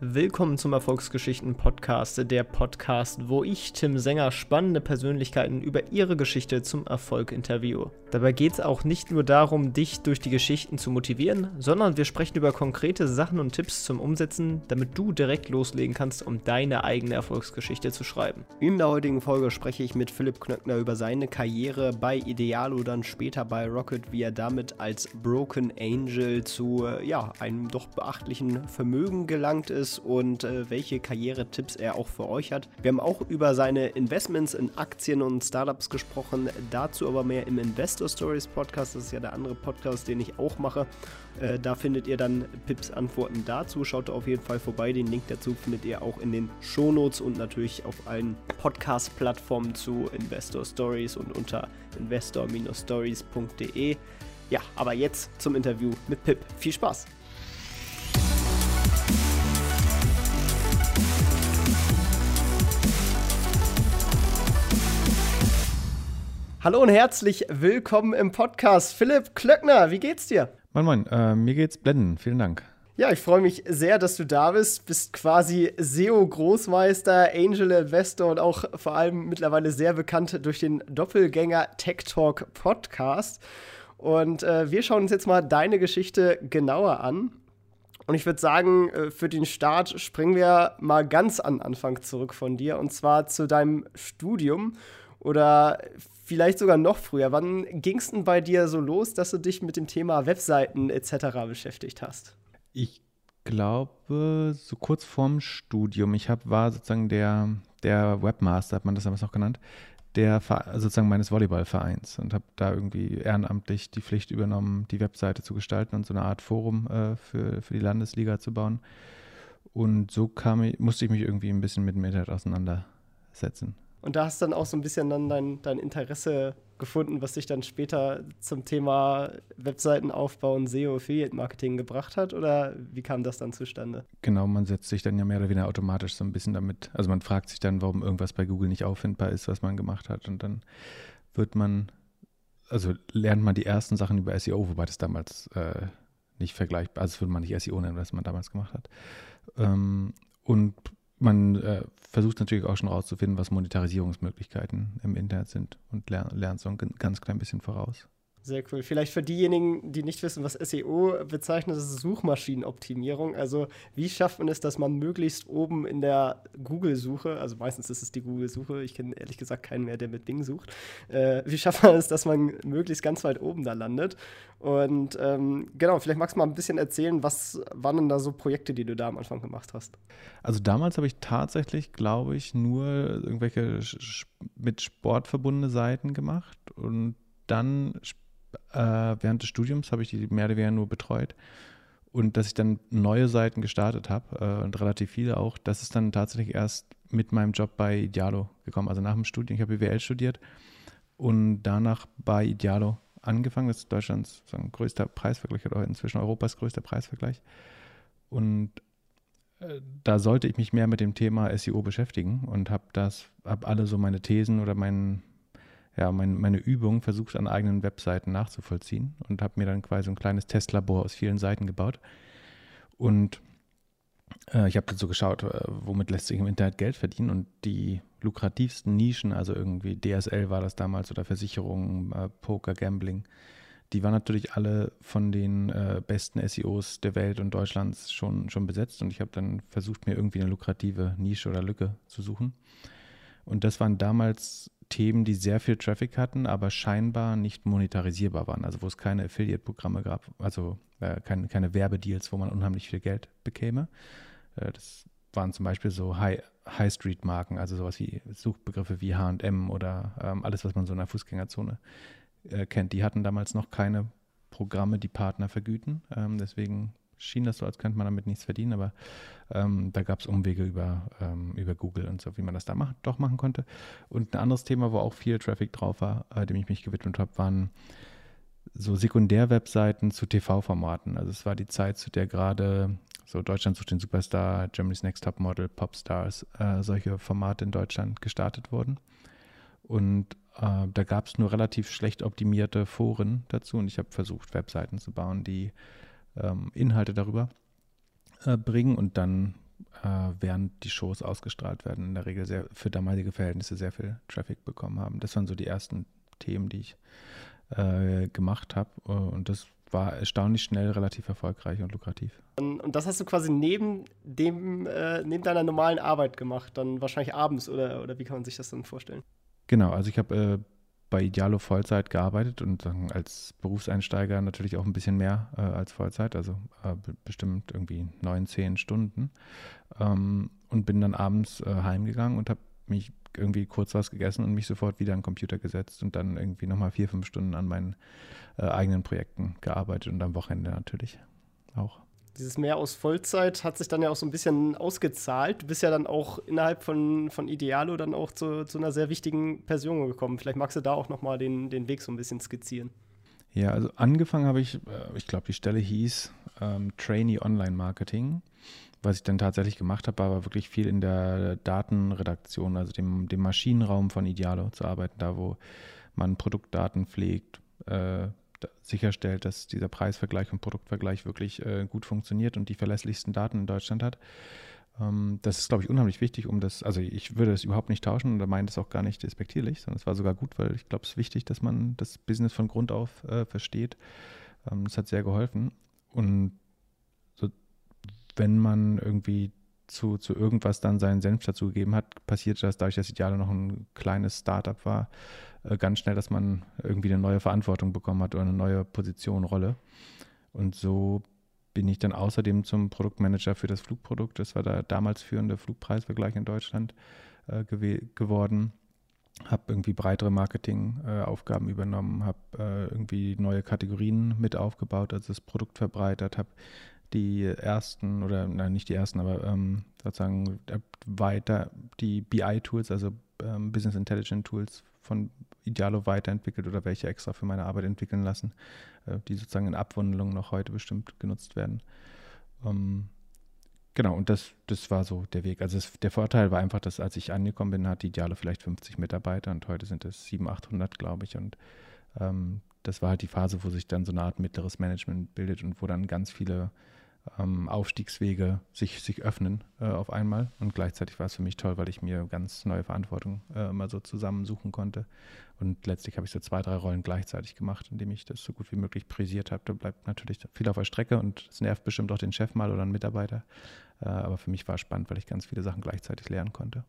Willkommen zum Erfolgsgeschichten Podcast, der Podcast, wo ich, Tim Sänger, spannende Persönlichkeiten über ihre Geschichte zum Erfolg interviewe. Dabei geht es auch nicht nur darum, dich durch die Geschichten zu motivieren, sondern wir sprechen über konkrete Sachen und Tipps zum Umsetzen, damit du direkt loslegen kannst, um deine eigene Erfolgsgeschichte zu schreiben. In der heutigen Folge spreche ich mit Philipp Knöckner über seine Karriere bei Idealo, dann später bei Rocket, wie er damit als Broken Angel zu ja, einem doch beachtlichen Vermögen gelangt ist ist und äh, welche Karrieretipps er auch für euch hat. Wir haben auch über seine Investments in Aktien und Startups gesprochen, dazu aber mehr im Investor Stories Podcast. Das ist ja der andere Podcast, den ich auch mache. Äh, da findet ihr dann Pips Antworten dazu. Schaut auf jeden Fall vorbei. Den Link dazu findet ihr auch in den Shownotes und natürlich auf allen Podcast-Plattformen zu Investor Stories und unter investor-stories.de. Ja, aber jetzt zum Interview mit Pip. Viel Spaß! Hallo und herzlich willkommen im Podcast. Philipp Klöckner, wie geht's dir? Moin, moin, äh, mir geht's blenden. Vielen Dank. Ja, ich freue mich sehr, dass du da bist. Bist quasi SEO-Großmeister, Angel Investor und auch vor allem mittlerweile sehr bekannt durch den Doppelgänger Tech Talk Podcast. Und äh, wir schauen uns jetzt mal deine Geschichte genauer an. Und ich würde sagen, äh, für den Start springen wir mal ganz an Anfang zurück von dir und zwar zu deinem Studium oder vielleicht sogar noch früher. Wann ging es denn bei dir so los, dass du dich mit dem Thema Webseiten etc. beschäftigt hast? Ich glaube, so kurz vorm Studium. Ich hab, war sozusagen der, der Webmaster, hat man das damals noch genannt, der sozusagen meines Volleyballvereins und habe da irgendwie ehrenamtlich die Pflicht übernommen, die Webseite zu gestalten und so eine Art Forum äh, für, für die Landesliga zu bauen. Und so kam musste ich mich irgendwie ein bisschen mit dem Internet auseinandersetzen. Und da hast du dann auch so ein bisschen dann dein, dein Interesse gefunden, was dich dann später zum Thema Webseitenaufbau und SEO Affiliate Marketing gebracht hat? Oder wie kam das dann zustande? Genau, man setzt sich dann ja mehr oder weniger automatisch so ein bisschen damit. Also man fragt sich dann, warum irgendwas bei Google nicht auffindbar ist, was man gemacht hat. Und dann wird man, also lernt man die ersten Sachen über SEO, wobei das damals äh, nicht vergleichbar, also das würde man nicht SEO nennen, was man damals gemacht hat. Ähm, und man äh, versucht natürlich auch schon rauszufinden, was Monetarisierungsmöglichkeiten im Internet sind und lernt, lernt so ein ganz klein bisschen voraus. Sehr cool. Vielleicht für diejenigen, die nicht wissen, was SEO bezeichnet, ist Suchmaschinenoptimierung. Also wie schafft man es, dass man möglichst oben in der Google-Suche, also meistens ist es die Google-Suche, ich kenne ehrlich gesagt keinen mehr, der mit Bing sucht, äh, wie schafft man es, dass man möglichst ganz weit oben da landet? Und ähm, genau, vielleicht magst du mal ein bisschen erzählen, was waren denn da so Projekte, die du da am Anfang gemacht hast? Also damals habe ich tatsächlich, glaube ich, nur irgendwelche mit Sport verbundene Seiten gemacht und dann äh, während des Studiums habe ich die mehr oder weniger nur betreut. Und dass ich dann neue Seiten gestartet habe äh, und relativ viele auch, das ist dann tatsächlich erst mit meinem Job bei Idealo gekommen. Also nach dem Studium, ich habe BWL studiert und danach bei Idealo angefangen. Das ist Deutschlands sagen, größter Preisvergleich oder inzwischen Europas größter Preisvergleich. Und äh, da sollte ich mich mehr mit dem Thema SEO beschäftigen und habe das, habe alle so meine Thesen oder meinen ja, mein, meine Übung versucht an eigenen Webseiten nachzuvollziehen und habe mir dann quasi ein kleines Testlabor aus vielen Seiten gebaut. Und äh, ich habe so geschaut, äh, womit lässt sich im Internet Geld verdienen und die lukrativsten Nischen, also irgendwie DSL war das damals oder Versicherungen, äh, Poker, Gambling, die waren natürlich alle von den äh, besten SEOs der Welt und Deutschlands schon, schon besetzt und ich habe dann versucht, mir irgendwie eine lukrative Nische oder Lücke zu suchen. Und das waren damals Themen, die sehr viel Traffic hatten, aber scheinbar nicht monetarisierbar waren. Also wo es keine Affiliate-Programme gab, also äh, keine, keine Werbedeals, wo man unheimlich viel Geld bekäme. Äh, das waren zum Beispiel so High, High-Street-Marken, also sowas wie Suchbegriffe wie HM oder ähm, alles, was man so in der Fußgängerzone äh, kennt. Die hatten damals noch keine Programme, die Partner vergüten. Ähm, deswegen schien das so, als könnte man damit nichts verdienen, aber ähm, da gab es Umwege über, ähm, über Google und so, wie man das da macht, doch machen konnte. Und ein anderes Thema, wo auch viel Traffic drauf war, äh, dem ich mich gewidmet habe, waren so Sekundär-Webseiten zu TV-Formaten. Also es war die Zeit, zu der gerade so Deutschland sucht den Superstar, Germany's Next Top Model, Popstars, äh, solche Formate in Deutschland gestartet wurden. Und äh, da gab es nur relativ schlecht optimierte Foren dazu und ich habe versucht, Webseiten zu bauen, die ähm, Inhalte darüber äh, bringen und dann äh, während die Shows ausgestrahlt werden, in der Regel sehr, für damalige Verhältnisse sehr viel Traffic bekommen haben. Das waren so die ersten Themen, die ich äh, gemacht habe. Äh, und das war erstaunlich schnell relativ erfolgreich und lukrativ. Und das hast du quasi neben dem, äh, neben deiner normalen Arbeit gemacht, dann wahrscheinlich abends oder, oder wie kann man sich das dann vorstellen? Genau, also ich habe äh, bei Idealo Vollzeit gearbeitet und dann als Berufseinsteiger natürlich auch ein bisschen mehr äh, als Vollzeit, also äh, bestimmt irgendwie neun, zehn Stunden. Ähm, und bin dann abends äh, heimgegangen und habe mich irgendwie kurz was gegessen und mich sofort wieder an den Computer gesetzt und dann irgendwie nochmal vier, fünf Stunden an meinen äh, eigenen Projekten gearbeitet und am Wochenende natürlich auch dieses Mehr aus Vollzeit hat sich dann ja auch so ein bisschen ausgezahlt. Du bist ja dann auch innerhalb von, von Idealo dann auch zu, zu einer sehr wichtigen Person gekommen. Vielleicht magst du da auch nochmal den, den Weg so ein bisschen skizzieren. Ja, also angefangen habe ich, äh, ich glaube, die Stelle hieß ähm, Trainee Online Marketing. Was ich dann tatsächlich gemacht habe, war wirklich viel in der Datenredaktion, also dem, dem Maschinenraum von Idealo zu arbeiten, da wo man Produktdaten pflegt, äh, sicherstellt, dass dieser Preisvergleich und Produktvergleich wirklich äh, gut funktioniert und die verlässlichsten Daten in Deutschland hat. Ähm, das ist, glaube ich, unheimlich wichtig, um das, also ich würde das überhaupt nicht tauschen oder meine das auch gar nicht despektierlich, sondern es war sogar gut, weil ich glaube, es ist wichtig, dass man das Business von Grund auf äh, versteht. Ähm, das hat sehr geholfen. Und so, wenn man irgendwie zu, zu irgendwas dann seinen Senf dazu gegeben hat, passiert das dadurch, dass Idealo noch ein kleines Startup war, äh, ganz schnell, dass man irgendwie eine neue Verantwortung bekommen hat oder eine neue Position, Rolle. Und so bin ich dann außerdem zum Produktmanager für das Flugprodukt, das war der damals führende Flugpreisvergleich in Deutschland äh, geworden. Habe irgendwie breitere Marketingaufgaben äh, übernommen, habe äh, irgendwie neue Kategorien mit aufgebaut, also das Produkt verbreitert, habe die ersten, oder nein, nicht die ersten, aber ähm, sozusagen weiter die BI-Tools, also ähm, Business Intelligence Tools von Idealo weiterentwickelt oder welche extra für meine Arbeit entwickeln lassen, äh, die sozusagen in Abwandlung noch heute bestimmt genutzt werden. Ähm, genau, und das, das war so der Weg. Also es, der Vorteil war einfach, dass als ich angekommen bin, hat Idealo vielleicht 50 Mitarbeiter und heute sind es 700, 800, glaube ich. Und ähm, das war halt die Phase, wo sich dann so eine Art mittleres Management bildet und wo dann ganz viele ähm, Aufstiegswege sich, sich öffnen äh, auf einmal. Und gleichzeitig war es für mich toll, weil ich mir ganz neue Verantwortung äh, mal so zusammensuchen konnte. Und letztlich habe ich so zwei, drei Rollen gleichzeitig gemacht, indem ich das so gut wie möglich präsiert habe. Da bleibt natürlich viel auf der Strecke und es nervt bestimmt auch den Chef mal oder einen Mitarbeiter. Äh, aber für mich war es spannend, weil ich ganz viele Sachen gleichzeitig lernen konnte.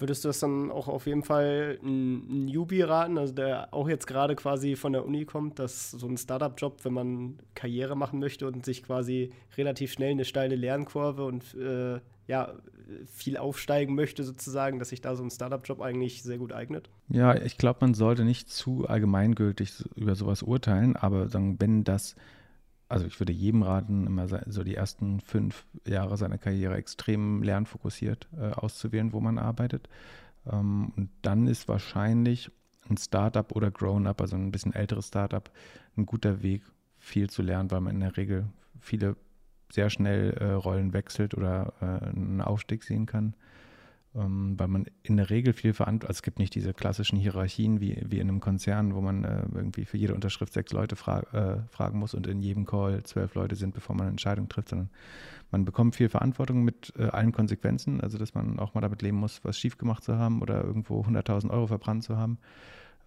Würdest du das dann auch auf jeden Fall ein Newbie raten, also der auch jetzt gerade quasi von der Uni kommt, dass so ein Startup-Job, wenn man Karriere machen möchte und sich quasi relativ schnell eine steile Lernkurve und äh, ja, viel aufsteigen möchte sozusagen, dass sich da so ein Startup-Job eigentlich sehr gut eignet? Ja, ich glaube, man sollte nicht zu allgemeingültig über sowas urteilen, aber wenn das also ich würde jedem raten, immer so die ersten fünf Jahre seiner Karriere extrem lernfokussiert äh, auszuwählen, wo man arbeitet. Ähm, und dann ist wahrscheinlich ein Startup oder Grown-up, also ein bisschen älteres Startup, ein guter Weg, viel zu lernen, weil man in der Regel viele sehr schnell äh, Rollen wechselt oder äh, einen Aufstieg sehen kann weil man in der Regel viel verantwortlich, also es gibt nicht diese klassischen Hierarchien wie, wie in einem Konzern, wo man äh, irgendwie für jede Unterschrift sechs Leute fra äh, fragen muss und in jedem Call zwölf Leute sind, bevor man eine Entscheidung trifft, sondern man bekommt viel Verantwortung mit äh, allen Konsequenzen, also dass man auch mal damit leben muss, was schief gemacht zu haben oder irgendwo 100.000 Euro verbrannt zu haben.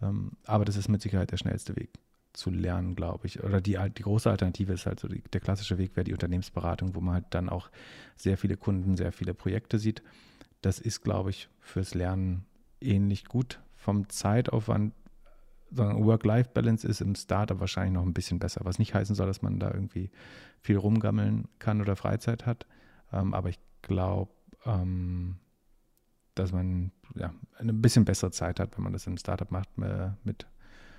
Ähm, aber das ist mit Sicherheit der schnellste Weg zu lernen, glaube ich. Oder die, die große Alternative ist halt so, die, der klassische Weg wäre die Unternehmensberatung, wo man halt dann auch sehr viele Kunden, sehr viele Projekte sieht das ist, glaube ich, fürs Lernen ähnlich gut. Vom Zeitaufwand, Work-Life-Balance ist im Startup wahrscheinlich noch ein bisschen besser, was nicht heißen soll, dass man da irgendwie viel rumgammeln kann oder Freizeit hat. Ähm, aber ich glaube, ähm, dass man ja, eine bisschen bessere Zeit hat, wenn man das im Startup macht, äh, mit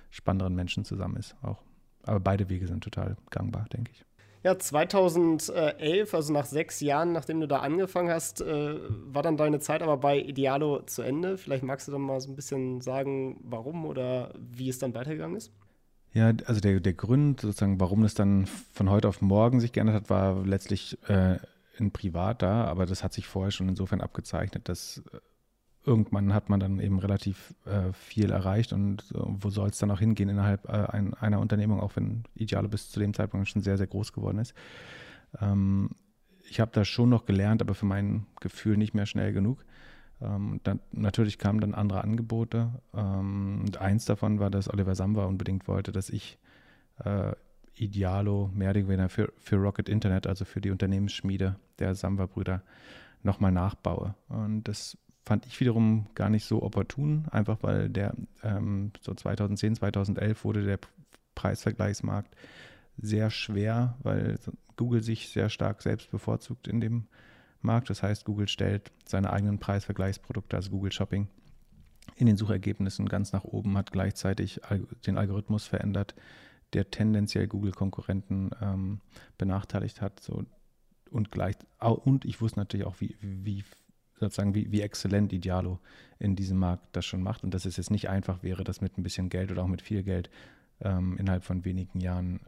spannenderen Menschen zusammen ist auch. Aber beide Wege sind total gangbar, denke ich. Ja, 2011, also nach sechs Jahren, nachdem du da angefangen hast, äh, war dann deine Zeit aber bei Idealo zu Ende. Vielleicht magst du dann mal so ein bisschen sagen, warum oder wie es dann weitergegangen ist? Ja, also der, der Grund sozusagen, warum es dann von heute auf morgen sich geändert hat, war letztlich äh, in privat da, aber das hat sich vorher schon insofern abgezeichnet, dass äh, irgendwann hat man dann eben relativ äh, viel erreicht und äh, wo soll es dann auch hingehen innerhalb äh, ein, einer Unternehmung, auch wenn Idealo bis zu dem Zeitpunkt schon sehr, sehr groß geworden ist. Ähm, ich habe da schon noch gelernt, aber für mein Gefühl nicht mehr schnell genug. Ähm, dann, natürlich kamen dann andere Angebote. Ähm, und eins davon war, dass Oliver Samba unbedingt wollte, dass ich äh, Idealo mehr oder weniger für, für Rocket Internet, also für die Unternehmensschmiede der Samba-Brüder, nochmal nachbaue. Und das fand ich wiederum gar nicht so opportun, einfach weil der ähm, so 2010, 2011 wurde der Preisvergleichsmarkt sehr schwer, weil Google sich sehr stark selbst bevorzugt in dem Markt. Das heißt, Google stellt seine eigenen Preisvergleichsprodukte, also Google Shopping, in den Suchergebnissen ganz nach oben, hat gleichzeitig den Algorithmus verändert, der tendenziell Google-Konkurrenten ähm, benachteiligt hat. So, und, gleich, und ich wusste natürlich auch, wie, wie sozusagen wie, wie exzellent Idealo in diesem Markt das schon macht und dass es jetzt nicht einfach wäre, das mit ein bisschen Geld oder auch mit viel Geld ähm, innerhalb von wenigen Jahren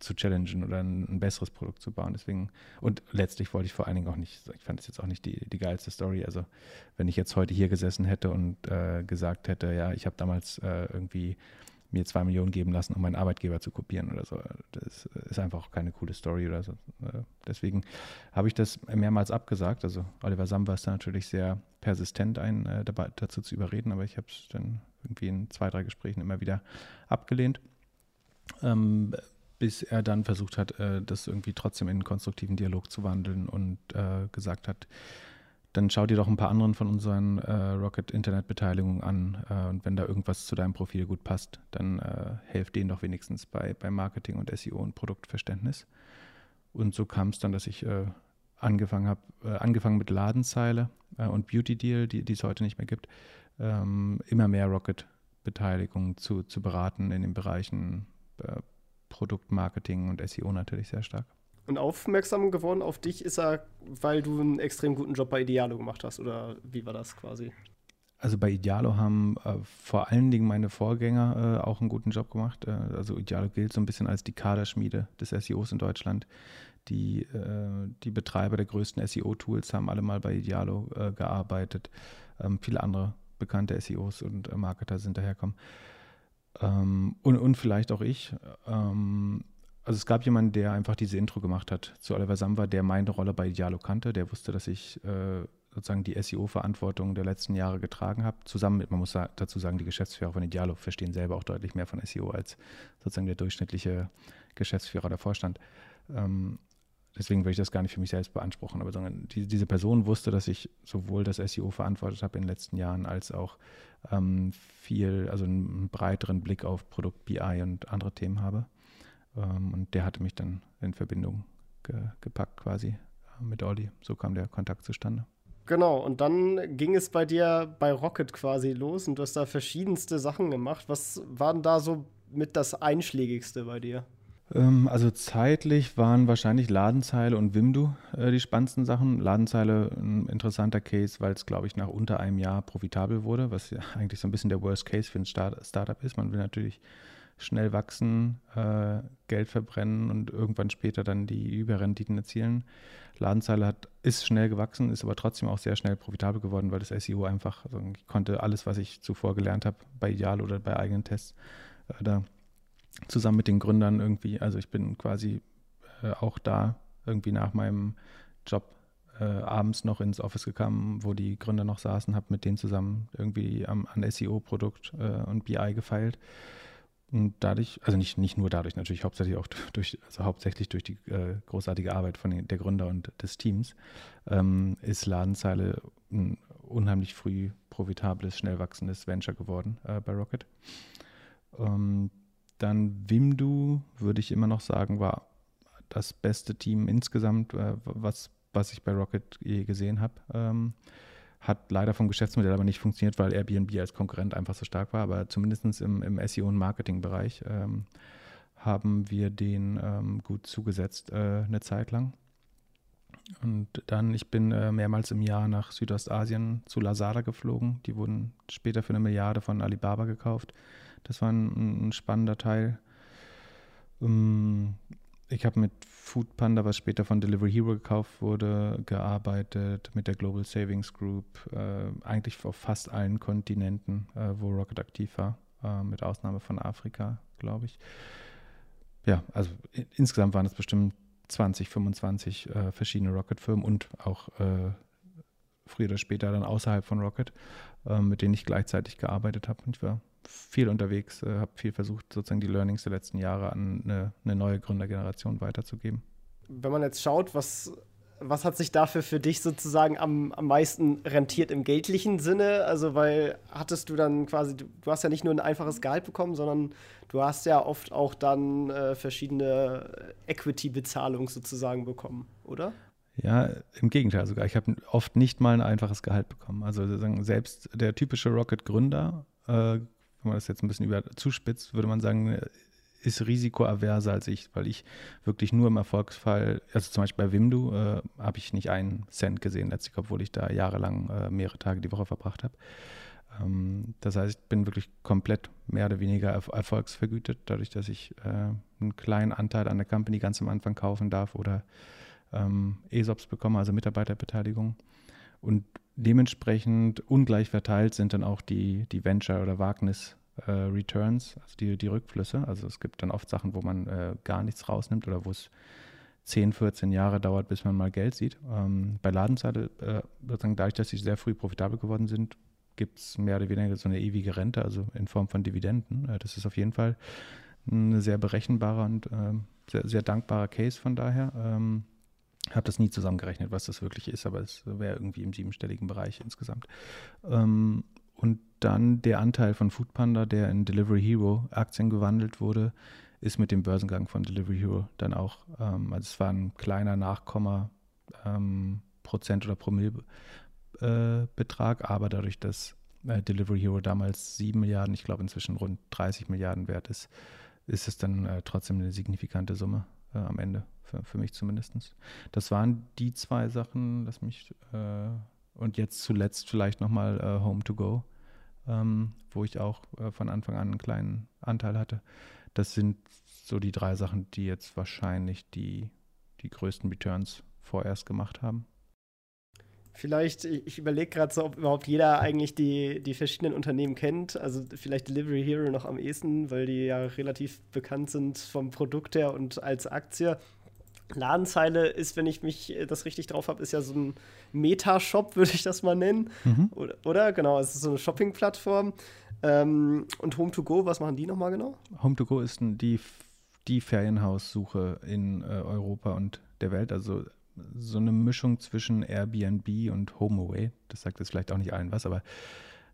zu challengen oder ein, ein, besseres Produkt zu bauen. Deswegen, und letztlich wollte ich vor allen Dingen auch nicht, ich fand es jetzt auch nicht die, die geilste Story. Also wenn ich jetzt heute hier gesessen hätte und äh, gesagt hätte, ja, ich habe damals äh, irgendwie mir zwei Millionen geben lassen, um meinen Arbeitgeber zu kopieren oder so. Das ist einfach keine coole Story oder so. Äh, deswegen habe ich das mehrmals abgesagt. Also Oliver Samba ist da natürlich sehr persistent, einen äh, dabei, dazu zu überreden, aber ich habe es dann irgendwie in zwei, drei Gesprächen immer wieder abgelehnt. Ähm, bis er dann versucht hat, äh, das irgendwie trotzdem in einen konstruktiven Dialog zu wandeln und gesagt hat, dann schau dir doch ein paar anderen von unseren äh, Rocket Internet Beteiligungen an äh, und wenn da irgendwas zu deinem Profil gut passt, dann äh, helf denen doch wenigstens bei, bei Marketing und SEO und Produktverständnis. Und so kam es dann, dass ich äh, angefangen habe, äh, angefangen mit Ladenzeile äh, und Beauty Deal, die, es heute nicht mehr gibt, ähm, immer mehr Rocket Beteiligung zu, zu beraten in den Bereichen Produktmarketing und SEO natürlich sehr stark. Und aufmerksam geworden auf dich ist er, weil du einen extrem guten Job bei Idealo gemacht hast, oder wie war das quasi? Also bei Idealo haben äh, vor allen Dingen meine Vorgänger äh, auch einen guten Job gemacht. Äh, also Idealo gilt so ein bisschen als die Kaderschmiede des SEOs in Deutschland. Die, äh, die Betreiber der größten SEO-Tools haben alle mal bei Idealo äh, gearbeitet. Ähm, viele andere bekannte SEOs und äh, Marketer sind daherkommen. Ähm, und, und vielleicht auch ich. Ähm, also es gab jemanden, der einfach diese Intro gemacht hat zu Oliver Samba, der meine Rolle bei Idealo kannte, der wusste, dass ich äh, sozusagen die SEO-Verantwortung der letzten Jahre getragen habe. Zusammen mit, man muss dazu sagen, die Geschäftsführer von Idealo verstehen selber auch deutlich mehr von SEO als sozusagen der durchschnittliche Geschäftsführer oder Vorstand. Ähm, deswegen will ich das gar nicht für mich selbst beanspruchen, aber die, diese Person wusste, dass ich sowohl das SEO verantwortet habe in den letzten Jahren, als auch ähm, viel, also einen breiteren Blick auf Produkt BI und andere Themen habe. Ähm, und der hatte mich dann in Verbindung ge gepackt quasi äh, mit Olli. So kam der Kontakt zustande. Genau, und dann ging es bei dir bei Rocket quasi los und du hast da verschiedenste Sachen gemacht. Was war denn da so mit das Einschlägigste bei dir? Ähm, also zeitlich waren wahrscheinlich Ladenzeile und Wimdu äh, die spannendsten Sachen. Ladenzeile ein interessanter Case, weil es, glaube ich, nach unter einem Jahr profitabel wurde, was ja eigentlich so ein bisschen der Worst Case für ein Start Startup ist. Man will natürlich schnell wachsen, äh, Geld verbrennen und irgendwann später dann die Überrenditen erzielen. Ladenzeile hat, ist schnell gewachsen, ist aber trotzdem auch sehr schnell profitabel geworden, weil das SEO einfach, also ich konnte alles, was ich zuvor gelernt habe, bei Ideal oder bei eigenen Tests, äh, da zusammen mit den Gründern irgendwie, also ich bin quasi äh, auch da irgendwie nach meinem Job äh, abends noch ins Office gekommen, wo die Gründer noch saßen, habe mit denen zusammen irgendwie am, an SEO-Produkt äh, und BI gefeilt. Und dadurch, also nicht, nicht nur dadurch, natürlich hauptsächlich auch durch, also hauptsächlich durch die äh, großartige Arbeit von den, der Gründer und des Teams, ähm, ist Ladenzeile ein unheimlich früh profitables, schnell wachsendes Venture geworden äh, bei Rocket. Ähm, dann Wimdu, würde ich immer noch sagen, war das beste Team insgesamt, äh, was, was ich bei Rocket je gesehen habe. Ähm, hat leider vom Geschäftsmodell aber nicht funktioniert, weil Airbnb als Konkurrent einfach so stark war. Aber zumindest im, im SEO- und Marketing-Bereich ähm, haben wir den ähm, gut zugesetzt äh, eine Zeit lang. Und dann, ich bin äh, mehrmals im Jahr nach Südostasien zu Lazada geflogen. Die wurden später für eine Milliarde von Alibaba gekauft. Das war ein, ein spannender Teil. Ähm, ich habe mit Food Panda, was später von Delivery Hero gekauft wurde, gearbeitet, mit der Global Savings Group, äh, eigentlich auf fast allen Kontinenten, äh, wo Rocket aktiv war, äh, mit Ausnahme von Afrika, glaube ich. Ja, also insgesamt waren es bestimmt 20, 25 äh, verschiedene Rocket-Firmen und auch äh, früher oder später dann außerhalb von Rocket, äh, mit denen ich gleichzeitig gearbeitet habe. Ich war viel unterwegs, äh, habe viel versucht, sozusagen die Learnings der letzten Jahre an eine, eine neue Gründergeneration weiterzugeben. Wenn man jetzt schaut, was was hat sich dafür für dich sozusagen am, am meisten rentiert im geldlichen Sinne? Also, weil hattest du dann quasi, du, hast ja nicht nur ein einfaches Gehalt bekommen, sondern du hast ja oft auch dann äh, verschiedene Equity-Bezahlungen sozusagen bekommen, oder? Ja, im Gegenteil sogar. Ich habe oft nicht mal ein einfaches Gehalt bekommen. Also selbst der typische Rocket-Gründer, äh, wenn man das jetzt ein bisschen über zuspitzt, würde man sagen, ist risikoaverser als ich, weil ich wirklich nur im Erfolgsfall, also zum Beispiel bei Wimdu, äh, habe ich nicht einen Cent gesehen letztlich, obwohl ich da jahrelang äh, mehrere Tage die Woche verbracht habe. Ähm, das heißt, ich bin wirklich komplett mehr oder weniger erf erfolgsvergütet, dadurch, dass ich äh, einen kleinen Anteil an der Company ganz am Anfang kaufen darf oder ähm, ESOPs bekomme, also Mitarbeiterbeteiligung. Und dementsprechend ungleich verteilt sind dann auch die, die Venture- oder Wagnis- äh, also die, die Rückflüsse. Also es gibt dann oft Sachen, wo man äh, gar nichts rausnimmt oder wo es 10, 14 Jahre dauert, bis man mal Geld sieht. Ähm, bei Ladenzeile, äh, sozusagen dadurch, dass sie sehr früh profitabel geworden sind, gibt es mehr oder weniger so eine ewige Rente, also in Form von Dividenden. Äh, das ist auf jeden Fall ein sehr berechenbarer und ähm, sehr, sehr dankbarer Case von daher. Ähm, habe das nie zusammengerechnet, was das wirklich ist, aber es wäre irgendwie im siebenstelligen Bereich insgesamt. Ähm, und dann der Anteil von Foodpanda, der in Delivery Hero Aktien gewandelt wurde, ist mit dem Börsengang von Delivery Hero dann auch, ähm, also es war ein kleiner Nachkomma ähm, Prozent oder Promille äh, aber dadurch, dass äh, Delivery Hero damals 7 Milliarden, ich glaube inzwischen rund 30 Milliarden wert ist, ist es dann äh, trotzdem eine signifikante Summe äh, am Ende, für, für mich zumindest. Das waren die zwei Sachen, lass mich äh, und jetzt zuletzt vielleicht nochmal äh, Home to Go, ähm, wo ich auch äh, von Anfang an einen kleinen Anteil hatte. Das sind so die drei Sachen, die jetzt wahrscheinlich die, die größten Returns vorerst gemacht haben. Vielleicht, ich überlege gerade so, ob überhaupt jeder eigentlich die, die verschiedenen Unternehmen kennt. Also vielleicht Delivery Hero noch am ehesten, weil die ja relativ bekannt sind vom Produkt her und als Aktie. Ladenzeile ist, wenn ich mich äh, das richtig drauf habe, ist ja so ein Meta-Shop, würde ich das mal nennen. Mhm. Oder, oder, Genau, es ist so eine Shopping-Plattform. Ähm, und Home2Go, was machen die nochmal genau? Home2Go ist die, die Ferienhaussuche in äh, Europa und der Welt. Also so eine Mischung zwischen Airbnb und HomeAway. Das sagt jetzt vielleicht auch nicht allen was, aber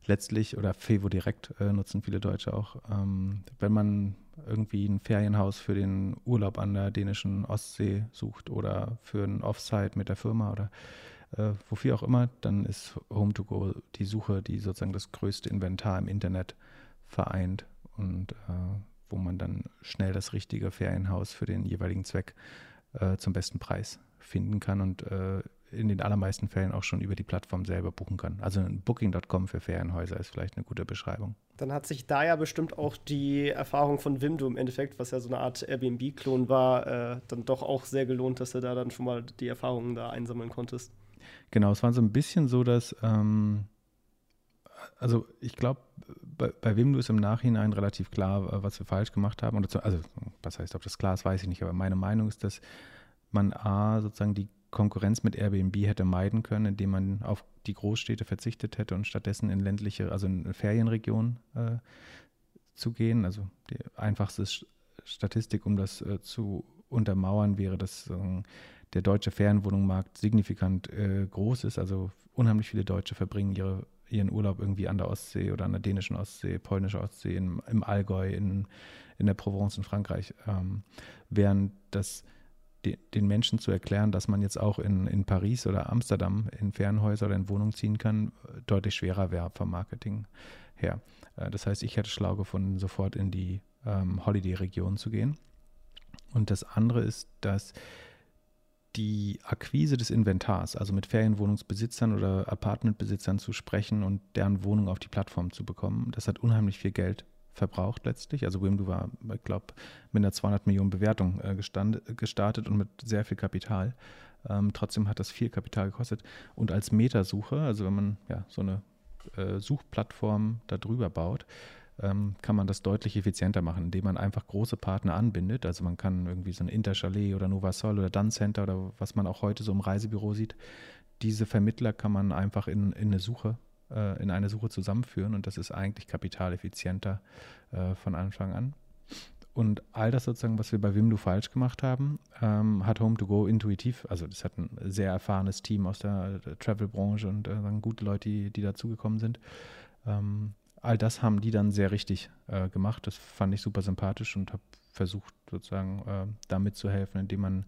letztlich, oder Fevo direkt äh, nutzen viele Deutsche auch. Ähm, wenn man irgendwie ein Ferienhaus für den Urlaub an der dänischen Ostsee sucht oder für ein Offsite mit der Firma oder äh, wofür auch immer, dann ist Home2Go die Suche, die sozusagen das größte Inventar im Internet vereint und äh, wo man dann schnell das richtige Ferienhaus für den jeweiligen Zweck äh, zum besten Preis finden kann und äh, in den allermeisten Fällen auch schon über die Plattform selber buchen kann. Also Booking.com für Ferienhäuser ist vielleicht eine gute Beschreibung. Dann hat sich da ja bestimmt auch die Erfahrung von Wimdu im Endeffekt, was ja so eine Art Airbnb-Klon war, äh, dann doch auch sehr gelohnt, dass du da dann schon mal die Erfahrungen da einsammeln konntest. Genau, es war so ein bisschen so, dass, ähm, also ich glaube, bei, bei Wimdu ist im Nachhinein relativ klar, was wir falsch gemacht haben. also, was heißt, ob das klar ist, weiß ich nicht, aber meine Meinung ist, dass man A, sozusagen die Konkurrenz mit Airbnb hätte meiden können, indem man auf die Großstädte verzichtet hätte und stattdessen in ländliche, also in Ferienregionen äh, zu gehen. Also die einfachste Statistik, um das äh, zu untermauern, wäre, dass äh, der deutsche Ferienwohnungsmarkt signifikant äh, groß ist. Also unheimlich viele Deutsche verbringen ihre, ihren Urlaub irgendwie an der Ostsee oder an der dänischen Ostsee, polnischer Ostsee, in, im Allgäu, in, in der Provence in Frankreich, ähm, während das den Menschen zu erklären, dass man jetzt auch in, in Paris oder Amsterdam in Fernhäuser oder in Wohnungen ziehen kann, deutlich schwerer wäre vom Marketing her. Äh, das heißt, ich hätte schlau gefunden, sofort in die ähm, Holiday-Region zu gehen. Und das andere ist, dass die Akquise des Inventars, also mit Ferienwohnungsbesitzern oder Apartmentbesitzern zu sprechen und deren Wohnung auf die Plattform zu bekommen, das hat unheimlich viel Geld verbraucht letztlich. Also Wimdu war, ich glaube, mit einer 200 Millionen Bewertung äh, gestand, gestartet und mit sehr viel Kapital. Ähm, trotzdem hat das viel Kapital gekostet. Und als Metasuche, also wenn man ja so eine äh, Suchplattform darüber baut, ähm, kann man das deutlich effizienter machen, indem man einfach große Partner anbindet. Also man kann irgendwie so ein Interchalet oder Novasol oder Dun Center oder was man auch heute so im Reisebüro sieht. Diese Vermittler kann man einfach in, in eine Suche, äh, in eine Suche zusammenführen und das ist eigentlich kapitaleffizienter äh, von Anfang an. Und all das sozusagen, was wir bei Wimdu falsch gemacht haben, ähm, hat Home2Go intuitiv, also das hat ein sehr erfahrenes Team aus der, Travel-Branche und äh, gute Leute, die, die dazugekommen sind. Ähm, all das haben die dann sehr richtig äh, gemacht. Das fand ich super sympathisch und habe versucht, sozusagen äh, da mitzuhelfen, indem man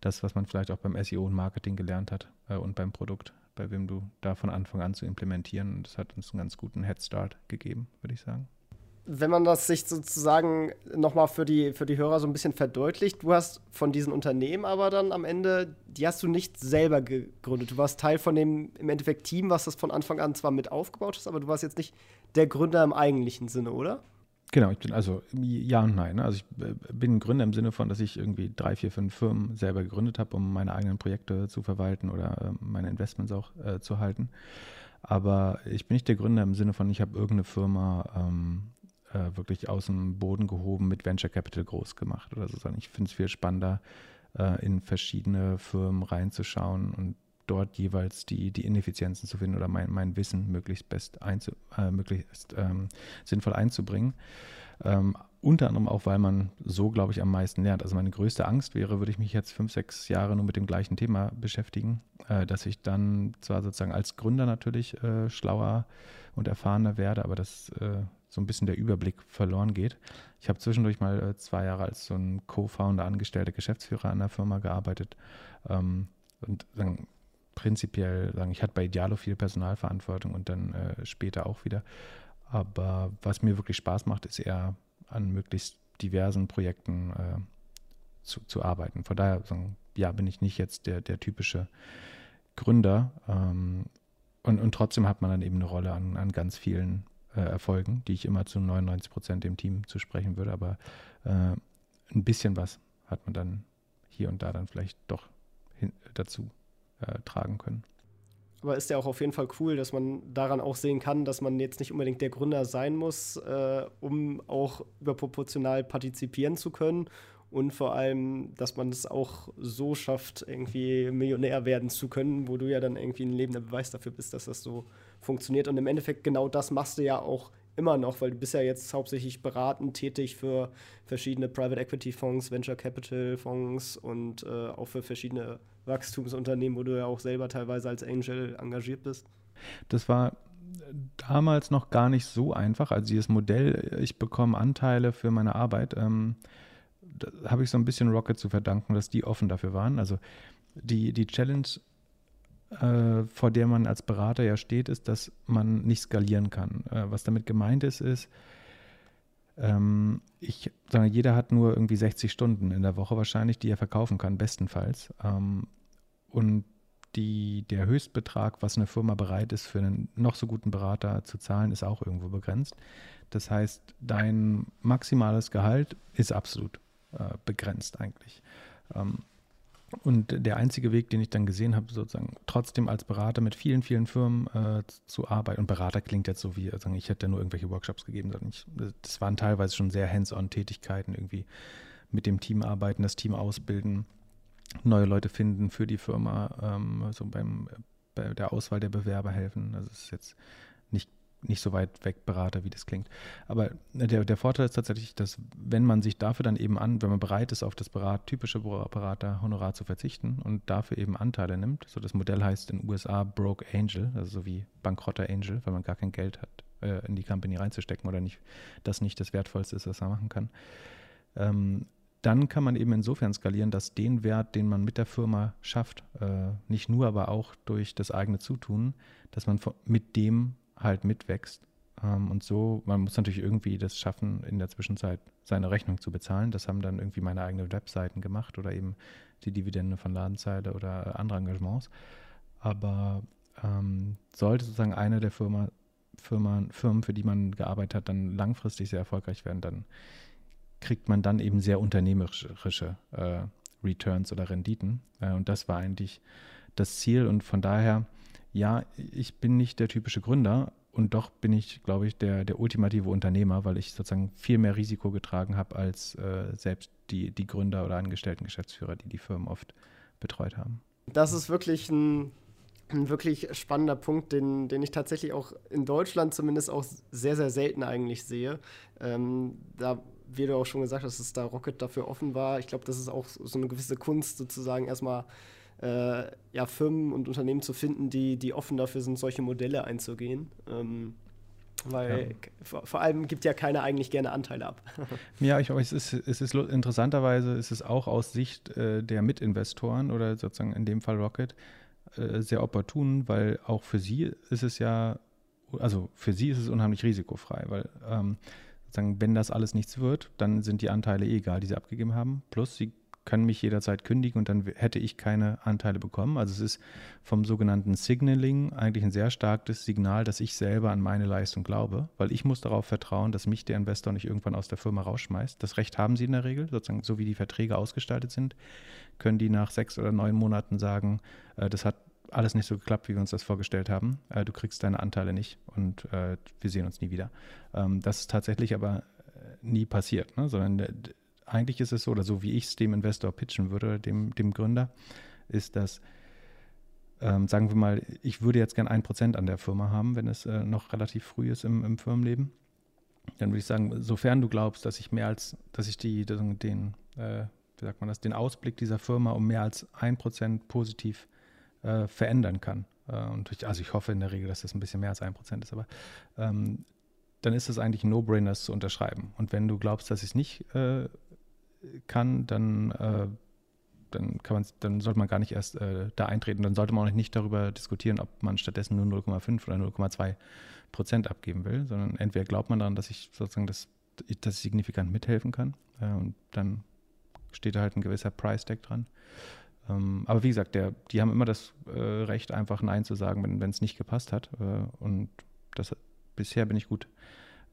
das, was man vielleicht auch beim SEO und Marketing gelernt hat äh, und beim Produkt bei Wimdu, da von Anfang an zu implementieren. Und das hat uns einen ganz guten Headstart gegeben, würde ich sagen wenn man das sich sozusagen nochmal für die, für die Hörer so ein bisschen verdeutlicht, du hast von diesen Unternehmen aber dann am Ende, die hast du nicht selber gegründet. Du warst Teil von dem im Endeffekt Team, was das von Anfang an zwar mit aufgebaut hast, aber du warst jetzt nicht der Gründer im eigentlichen Sinne, oder? Genau, ich bin also ja und nein. Ne? Also ich äh, bin Gründer im Sinne von, dass ich irgendwie drei, vier, fünf Firmen selber gegründet habe, um meine eigenen Projekte zu verwalten oder äh, meine Investments auch äh, zu halten. Aber ich bin nicht der Gründer im Sinne von, ich habe irgendeine Firma ähm, äh, wirklich aus dem Boden gehoben mit Venture Capital groß gemacht oder so. Ich finde es viel spannender, äh, in verschiedene Firmen reinzuschauen und dort jeweils die, die Ineffizienzen zu finden oder mein, mein Wissen möglichst best einzu, äh, möglichst ähm, sinnvoll einzubringen. Ähm, unter anderem auch, weil man so, glaube ich, am meisten lernt. Also meine größte Angst wäre, würde ich mich jetzt fünf, sechs Jahre nur mit dem gleichen Thema beschäftigen, äh, dass ich dann zwar sozusagen als Gründer natürlich äh, schlauer und erfahrener werde, aber dass äh, so ein bisschen der Überblick verloren geht. Ich habe zwischendurch mal äh, zwei Jahre als so ein Co-Founder, angestellter Geschäftsführer an der Firma gearbeitet ähm, und sagen, prinzipiell sagen, ich hatte bei Idealo viel Personalverantwortung und dann äh, später auch wieder. Aber was mir wirklich Spaß macht, ist eher an möglichst diversen Projekten äh, zu, zu arbeiten. Von daher, sagen, ja, bin ich nicht jetzt der, der typische Gründer. Ähm, und, und trotzdem hat man dann eben eine Rolle an, an ganz vielen äh, Erfolgen, die ich immer zu 99 Prozent dem Team zu sprechen würde. Aber äh, ein bisschen was hat man dann hier und da dann vielleicht doch hin, dazu äh, tragen können. Aber ist ja auch auf jeden Fall cool, dass man daran auch sehen kann, dass man jetzt nicht unbedingt der Gründer sein muss, äh, um auch überproportional partizipieren zu können. Und vor allem, dass man es auch so schafft, irgendwie Millionär werden zu können, wo du ja dann irgendwie ein lebender Beweis dafür bist, dass das so funktioniert. Und im Endeffekt genau das machst du ja auch immer noch, weil du bist ja jetzt hauptsächlich beratend tätig für verschiedene Private Equity Fonds, Venture Capital Fonds und äh, auch für verschiedene Wachstumsunternehmen, wo du ja auch selber teilweise als Angel engagiert bist. Das war damals noch gar nicht so einfach. Also dieses Modell, ich bekomme Anteile für meine Arbeit, ähm, habe ich so ein bisschen Rocket zu verdanken, dass die offen dafür waren. Also die, die Challenge äh, vor der man als Berater ja steht, ist, dass man nicht skalieren kann. Äh, was damit gemeint ist, ist, ähm, ich sage, jeder hat nur irgendwie 60 Stunden in der Woche wahrscheinlich, die er verkaufen kann, bestenfalls. Ähm, und die, der Höchstbetrag, was eine Firma bereit ist, für einen noch so guten Berater zu zahlen, ist auch irgendwo begrenzt. Das heißt, dein maximales Gehalt ist absolut äh, begrenzt eigentlich. Ähm, und der einzige Weg, den ich dann gesehen habe, sozusagen trotzdem als Berater mit vielen, vielen Firmen äh, zu arbeiten. Und Berater klingt jetzt so wie, also ich hätte nur irgendwelche Workshops gegeben, sondern ich, das waren teilweise schon sehr hands-on-Tätigkeiten, irgendwie mit dem Team arbeiten, das Team ausbilden, neue Leute finden für die Firma, ähm, so beim bei der Auswahl der Bewerber helfen. Also es ist jetzt nicht nicht so weit weg Berater, wie das klingt. Aber der, der Vorteil ist tatsächlich, dass wenn man sich dafür dann eben an, wenn man bereit ist, auf das Berat, typische Beraterhonorar zu verzichten und dafür eben Anteile nimmt, so das Modell heißt in den USA Broke Angel, also so wie bankrotter Angel, weil man gar kein Geld hat, äh, in die Company reinzustecken oder nicht, das nicht das Wertvollste ist, was man machen kann. Ähm, dann kann man eben insofern skalieren, dass den Wert, den man mit der Firma schafft, äh, nicht nur, aber auch durch das eigene Zutun, dass man mit dem halt mitwächst. Ähm, und so, man muss natürlich irgendwie das schaffen, in der Zwischenzeit seine Rechnung zu bezahlen. Das haben dann irgendwie meine eigenen Webseiten gemacht oder eben die Dividende von Ladenzeile oder andere Engagements. Aber ähm, sollte sozusagen eine der Firma, Firma, Firmen, für die man gearbeitet hat, dann langfristig sehr erfolgreich werden, dann kriegt man dann eben sehr unternehmerische äh, Returns oder Renditen. Äh, und das war eigentlich das Ziel. Und von daher ja, ich bin nicht der typische Gründer und doch bin ich, glaube ich, der, der ultimative Unternehmer, weil ich sozusagen viel mehr Risiko getragen habe als äh, selbst die, die Gründer oder angestellten Geschäftsführer, die die Firmen oft betreut haben. Das ist wirklich ein, ein wirklich spannender Punkt, den, den ich tatsächlich auch in Deutschland zumindest auch sehr, sehr selten eigentlich sehe. Ähm, da, wie du auch schon gesagt hast, dass da Rocket dafür offen war. Ich glaube, das ist auch so eine gewisse Kunst, sozusagen erstmal äh, ja, Firmen und Unternehmen zu finden, die, die offen dafür sind, solche Modelle einzugehen. Ähm, weil ja. vor, allem gibt ja keiner eigentlich gerne Anteile ab. ja, ich, es ist, es ist interessanterweise ist es auch aus Sicht äh, der Mitinvestoren oder sozusagen in dem Fall Rocket äh, sehr opportun, weil auch für sie ist es ja, also für sie ist es unheimlich risikofrei, weil ähm, sozusagen, wenn das alles nichts wird, dann sind die Anteile eh egal, die sie abgegeben haben. Plus sie können mich jederzeit kündigen und dann hätte ich keine Anteile bekommen. Also es ist vom sogenannten Signaling eigentlich ein sehr starkes Signal, dass ich selber an meine Leistung glaube, weil ich muss darauf vertrauen, dass mich der Investor nicht irgendwann aus der Firma rausschmeißt. Das Recht haben sie in der Regel, sozusagen so wie die Verträge ausgestaltet sind, können die nach sechs oder neun Monaten sagen, äh, das hat alles nicht so geklappt, wie wir uns das vorgestellt haben. Äh, du kriegst deine Anteile nicht und äh, wir sehen uns nie wieder. Ähm, das ist tatsächlich aber nie passiert, ne? sondern eigentlich ist es so, oder so wie ich es dem Investor pitchen würde, dem, dem Gründer, ist, dass, ähm, sagen wir mal, ich würde jetzt gern ein Prozent an der Firma haben, wenn es äh, noch relativ früh ist im, im Firmenleben. Dann würde ich sagen, sofern du glaubst, dass ich mehr als, dass ich die, den, äh, wie sagt man das, den Ausblick dieser Firma um mehr als ein Prozent positiv äh, verändern kann. Äh, und ich, also ich hoffe in der Regel, dass das ein bisschen mehr als ein Prozent ist, aber ähm, dann ist es eigentlich ein No-Brainer, zu unterschreiben. Und wenn du glaubst, dass ich es nicht äh, kann, dann, äh, dann, kann man, dann sollte man gar nicht erst äh, da eintreten. Dann sollte man auch nicht darüber diskutieren, ob man stattdessen nur 0,5 oder 0,2 Prozent abgeben will, sondern entweder glaubt man daran, dass ich sozusagen das, dass ich signifikant mithelfen kann äh, und dann steht da halt ein gewisser Price Tag dran. Ähm, aber wie gesagt, der, die haben immer das äh, Recht, einfach Nein zu sagen, wenn es nicht gepasst hat. Äh, und das, bisher bin ich gut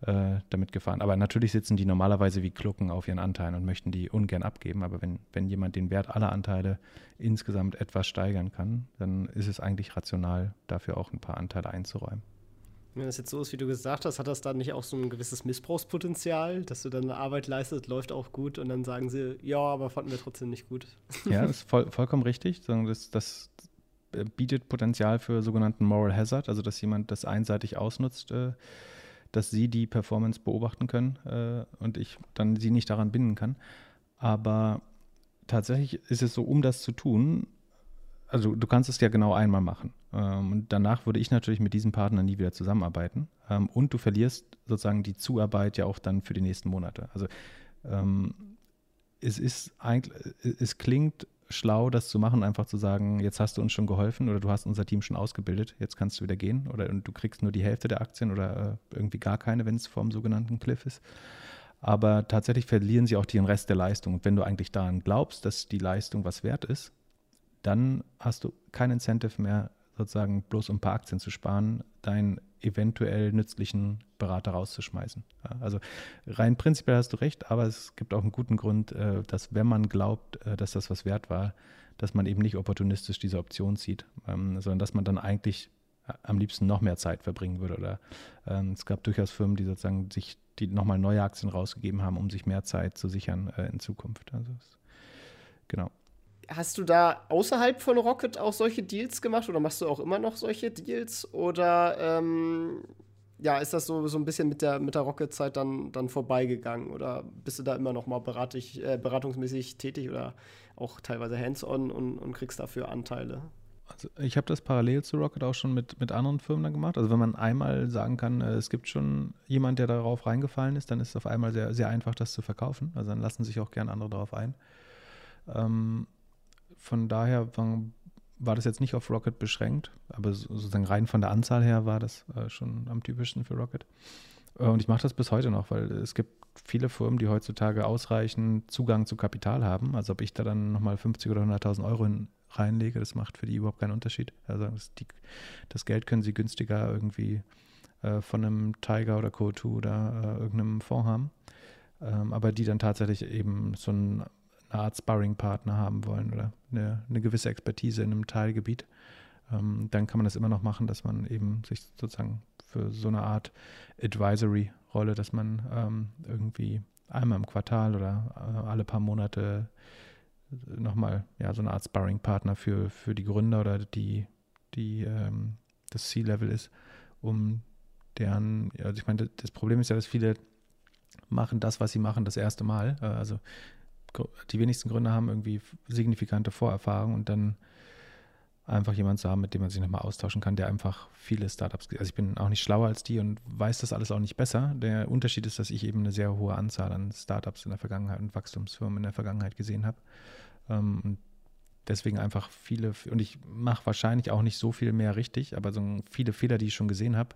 äh, damit gefahren. Aber natürlich sitzen die normalerweise wie Klucken auf ihren Anteilen und möchten die ungern abgeben. Aber wenn, wenn jemand den Wert aller Anteile insgesamt etwas steigern kann, dann ist es eigentlich rational, dafür auch ein paar Anteile einzuräumen. Wenn das jetzt so ist, wie du gesagt hast, hat das dann nicht auch so ein gewisses Missbrauchspotenzial, dass du dann eine Arbeit leistest, läuft auch gut und dann sagen sie, ja, aber fanden wir trotzdem nicht gut. Ja, das ist voll, vollkommen richtig. Das, das bietet Potenzial für sogenannten Moral Hazard, also dass jemand das einseitig ausnutzt. Äh, dass sie die Performance beobachten können äh, und ich dann sie nicht daran binden kann. Aber tatsächlich ist es so, um das zu tun, also du kannst es ja genau einmal machen. Ähm, und danach würde ich natürlich mit diesem Partner nie wieder zusammenarbeiten. Ähm, und du verlierst sozusagen die Zuarbeit ja auch dann für die nächsten Monate. Also ähm, es ist eigentlich, es klingt schlau, das zu machen, einfach zu sagen, jetzt hast du uns schon geholfen oder du hast unser Team schon ausgebildet, jetzt kannst du wieder gehen oder du kriegst nur die Hälfte der Aktien oder äh, irgendwie gar keine, wenn es vorm sogenannten Cliff ist. Aber tatsächlich verlieren sie auch den Rest der Leistung. Und wenn du eigentlich daran glaubst, dass die Leistung was wert ist, dann hast du kein Incentive mehr, sozusagen bloß um ein paar Aktien zu sparen, deinen eventuell nützlichen Berater rauszuschmeißen. Also rein prinzipiell hast du recht, aber es gibt auch einen guten Grund, äh, dass wenn man glaubt, äh, dass das was wert war, dass man eben nicht opportunistisch diese Option zieht, ähm, sondern dass man dann eigentlich äh, am liebsten noch mehr Zeit verbringen würde. Oder ähm, es gab durchaus Firmen, die sozusagen sich die nochmal neue Aktien rausgegeben haben, um sich mehr Zeit zu sichern in Zukunft. Also genau. Hast du da außerhalb von Rocket auch solche Deals gemacht oder machst du auch immer noch solche Deals? Oder ähm, ja, ist das so, so ein bisschen mit der, mit der Rocket-Zeit dann, dann vorbeigegangen? Oder bist du da immer noch mal beratig, äh, beratungsmäßig tätig oder auch teilweise hands-on und, und kriegst dafür Anteile? Also ich habe das parallel zu Rocket auch schon mit, mit anderen Firmen dann gemacht. Also wenn man einmal sagen kann, äh, es gibt schon jemand, der darauf reingefallen ist, dann ist es auf einmal sehr, sehr einfach, das zu verkaufen. Also dann lassen sich auch gern andere darauf ein. Ähm, von daher war, das jetzt nicht auf Rocket beschränkt, aber sozusagen rein von der Anzahl her war das äh, schon am typischsten für Rocket. Äh, und ich mache das bis heute noch, weil es gibt viele Firmen, die heutzutage ausreichend Zugang zu Kapital haben. Also ob ich da dann nochmal 50 oder 100.000 Euro reinlege, das macht für die überhaupt keinen Unterschied. Also das, die, das Geld können sie günstiger irgendwie äh, von einem Tiger oder Co2 oder äh, irgendeinem Fonds haben. Ähm, aber die dann tatsächlich eben so ein eine Art Sparring-Partner haben wollen oder eine, eine, gewisse Expertise in einem Teilgebiet, ähm, dann kann man das immer noch machen, dass man eben sich sozusagen für so eine Art Advisory-Rolle, dass man ähm, irgendwie einmal im Quartal oder äh, alle paar Monate nochmal ja, so eine Art Sparring-Partner für, für die Gründer oder die, die ähm, das C-Level ist, um deren, also ich meine, das Problem ist ja, dass viele machen das, was sie machen, das erste Mal. Äh, also die wenigsten Gründer haben irgendwie signifikante Vorerfahrungen und dann einfach jemand zu haben, mit dem man sich nochmal austauschen kann, der einfach viele Startups, also ich bin auch nicht schlauer als die und weiß das alles auch nicht besser. Der Unterschied ist, dass ich eben eine sehr hohe Anzahl an Startups in der Vergangenheit und Wachstumsfirmen in der Vergangenheit gesehen habe. Ähm, und deswegen einfach viele, und ich mache wahrscheinlich auch nicht so viel mehr richtig, aber so viele Fehler, die ich schon gesehen habe,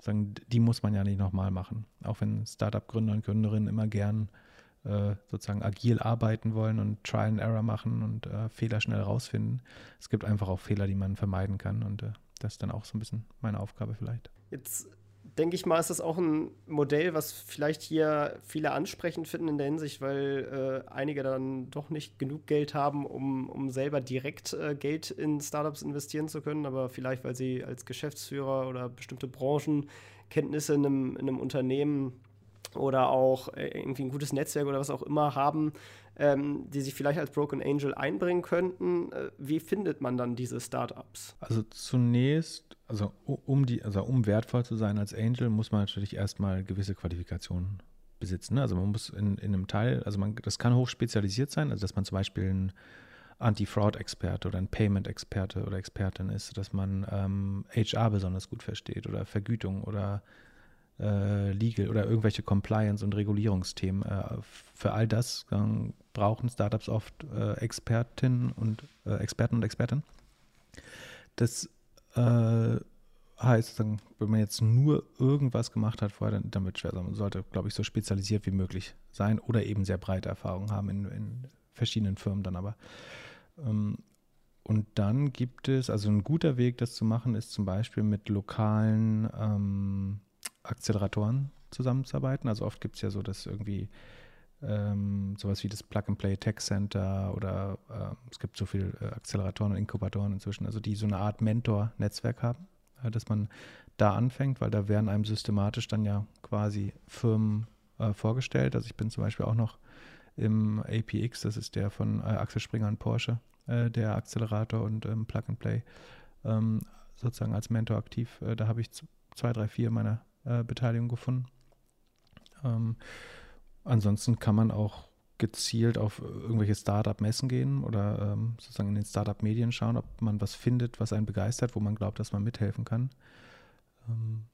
sagen, die muss man ja nicht nochmal machen. Auch wenn Startup-Gründer und Gründerinnen immer gern äh, sozusagen agil arbeiten wollen und Trial and Error machen und äh, Fehler schnell rausfinden. Es gibt einfach auch Fehler, die man vermeiden kann und äh, das ist dann auch so ein bisschen meine Aufgabe vielleicht. Jetzt denke ich mal, ist das auch ein Modell, was vielleicht hier viele ansprechend finden in der Hinsicht, weil äh, einige dann doch nicht genug Geld haben, um, um selber direkt äh, Geld in Startups investieren zu können, aber vielleicht, weil sie als Geschäftsführer oder bestimmte Branchenkenntnisse in einem, in einem Unternehmen oder auch äh, irgendwie ein gutes Netzwerk oder was auch immer haben, ähm, die sich vielleicht als Broken Angel einbringen könnten. Äh, wie findet man dann diese Startups? Also zunächst, also um die, also um wertvoll zu sein als Angel, muss man natürlich erstmal gewisse Qualifikationen besitzen. Ne? Also man muss in, in einem Teil, also man, das kann hoch spezialisiert sein, also dass man zum Beispiel ein Anti-Fraud-Experte oder ein Payment-Experte oder Expertin ist, dass man ähm, HR besonders gut versteht oder Vergütung oder äh, Legal oder irgendwelche Compliance- und Regulierungsthemen. Äh, für all das äh, brauchen Startups oft äh, Expertinnen und äh, Experten und Experten. Das äh, heißt, wenn man jetzt nur irgendwas gemacht hat vorher, dann, dann wird es schwer sein. Man sollte, glaube ich, so spezialisiert wie möglich sein oder eben sehr breite Erfahrung haben in, in verschiedenen Firmen dann aber. Ähm, und dann gibt es, also ein guter Weg, das zu machen, ist zum Beispiel mit lokalen ähm, Acceleratoren zusammenzuarbeiten. Also oft gibt es ja so, dass irgendwie ähm, sowas wie das Plug-and-Play Tech Center oder äh, es gibt so viele äh, Acceleratoren und Inkubatoren inzwischen, also die so eine Art Mentor-Netzwerk haben, äh, dass man da anfängt, weil da werden einem systematisch dann ja quasi Firmen äh, vorgestellt. Also ich bin zum Beispiel auch noch im APX, das ist der von äh, Axel Springer und Porsche, äh, der Accelerator und ähm, Plug-and-Play ähm, sozusagen als Mentor aktiv. da habe ich zwei, drei, vier meiner äh, Beteiligung gefunden. Ähm, ansonsten kann man auch gezielt auf irgendwelche Startup-Messen gehen oder ähm, sozusagen in den Startup-Medien schauen, ob man was findet, was einen begeistert, wo man glaubt, dass man mithelfen kann. Ähm,